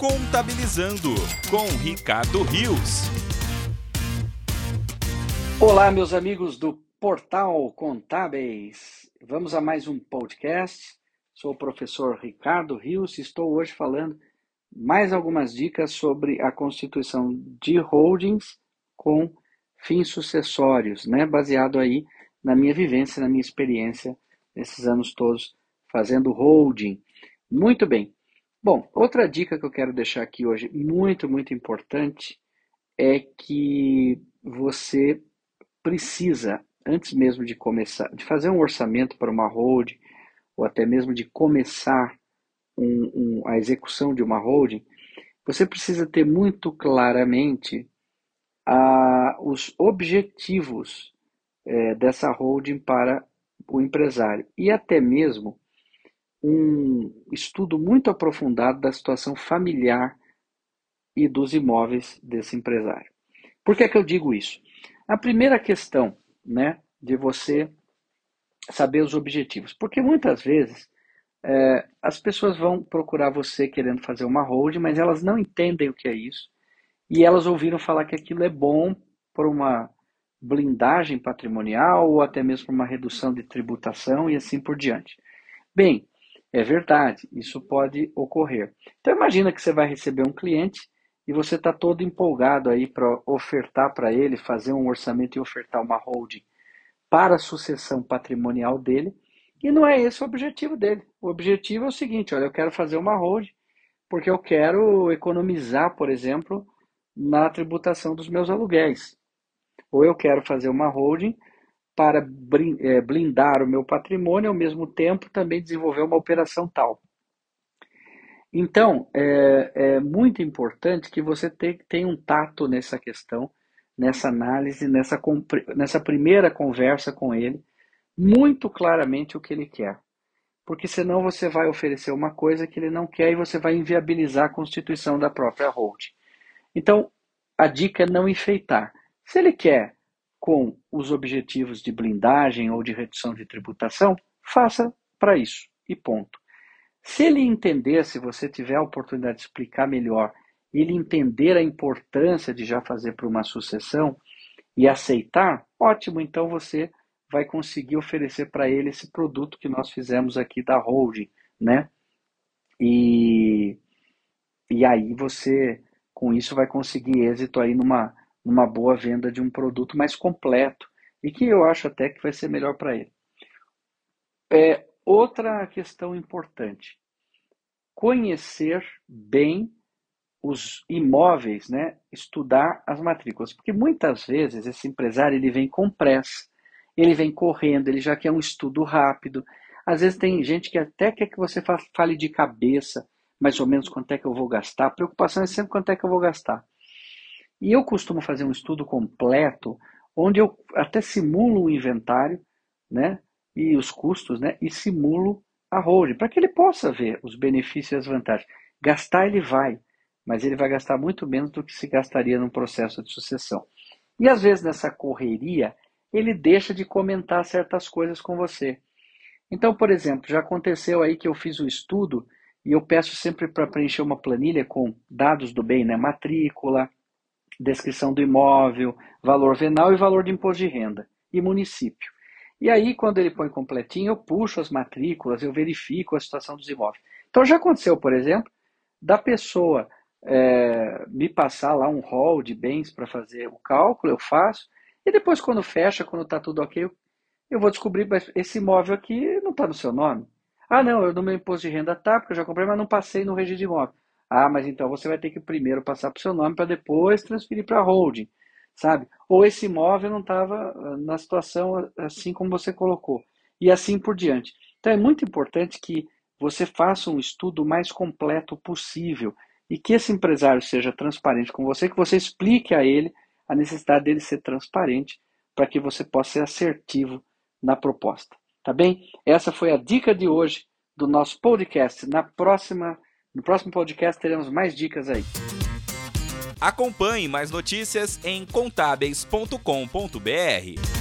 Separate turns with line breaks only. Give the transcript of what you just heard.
Contabilizando com Ricardo Rios.
Olá, meus amigos do Portal Contábeis. Vamos a mais um podcast. Sou o professor Ricardo Rios e estou hoje falando mais algumas dicas sobre a constituição de holdings com fins sucessórios, né? Baseado aí na minha vivência, na minha experiência nesses anos todos fazendo holding. Muito bem. Bom, outra dica que eu quero deixar aqui hoje, muito, muito importante, é que você precisa, antes mesmo de começar, de fazer um orçamento para uma holding, ou até mesmo de começar um, um, a execução de uma holding, você precisa ter muito claramente ah, os objetivos é, dessa holding para o empresário. E até mesmo um estudo muito aprofundado da situação familiar e dos imóveis desse empresário. Por que é que eu digo isso? A primeira questão, né, de você saber os objetivos, porque muitas vezes é, as pessoas vão procurar você querendo fazer uma holding, mas elas não entendem o que é isso e elas ouviram falar que aquilo é bom por uma blindagem patrimonial ou até mesmo uma redução de tributação e assim por diante. Bem, é verdade, isso pode ocorrer. Então imagina que você vai receber um cliente e você está todo empolgado aí para ofertar para ele, fazer um orçamento e ofertar uma holding para a sucessão patrimonial dele, e não é esse o objetivo dele. O objetivo é o seguinte, olha, eu quero fazer uma holding porque eu quero economizar, por exemplo, na tributação dos meus aluguéis. Ou eu quero fazer uma holding para é, blindar o meu patrimônio, ao mesmo tempo também desenvolver uma operação tal. Então, é, é muito importante que você tenha um tato nessa questão, nessa análise, nessa, nessa primeira conversa com ele, muito claramente o que ele quer. Porque senão você vai oferecer uma coisa que ele não quer e você vai inviabilizar a constituição da própria holding. Então, a dica é não enfeitar. Se ele quer com os objetivos de blindagem ou de redução de tributação, faça para isso e ponto. Se ele entender, se você tiver a oportunidade de explicar melhor, ele entender a importância de já fazer para uma sucessão e aceitar, ótimo, então você vai conseguir oferecer para ele esse produto que nós fizemos aqui da holding, né? E, e aí você, com isso, vai conseguir êxito aí numa, numa boa venda de um produto mais completo e que eu acho até que vai ser melhor para ele. É, outra questão importante: conhecer bem os imóveis, né? estudar as matrículas, porque muitas vezes esse empresário ele vem com pressa, ele vem correndo, ele já quer um estudo rápido. Às vezes tem gente que até quer que você fale de cabeça, mais ou menos quanto é que eu vou gastar. A preocupação é sempre quanto é que eu vou gastar. E eu costumo fazer um estudo completo, onde eu até simulo o inventário, né, e os custos, né, e simulo a holding, para que ele possa ver os benefícios e as vantagens. Gastar ele vai, mas ele vai gastar muito menos do que se gastaria num processo de sucessão. E às vezes nessa correria, ele deixa de comentar certas coisas com você. Então, por exemplo, já aconteceu aí que eu fiz o estudo e eu peço sempre para preencher uma planilha com dados do bem, né, matrícula, descrição do imóvel, valor venal e valor de imposto de renda e município. E aí, quando ele põe completinho, eu puxo as matrículas, eu verifico a situação dos imóveis. Então, já aconteceu, por exemplo, da pessoa é, me passar lá um rol de bens para fazer o cálculo, eu faço, e depois, quando fecha, quando está tudo ok, eu, vou descobrir, mas esse imóvel aqui não está no seu nome. Ah, não, eu no meu imposto de renda tá, porque eu já comprei, mas não passei no registro de imóvel. Ah, mas então você vai ter que primeiro passar para o seu nome para depois transferir para a holding, sabe? Ou esse imóvel não estava ah, na situação assim como você colocou. E assim por diante. Então é muito importante que você faça um estudo mais completo possível e que esse empresário seja transparente com você, que você explique a ele a necessidade dele ser transparente para que você possa ser assertivo na proposta. Tá bem? Essa foi a dica de hoje do nosso podcast. Na próxima no próximo podcast teremos mais dicas aí.
Acompanhe mais notícias em contábeis.com.br.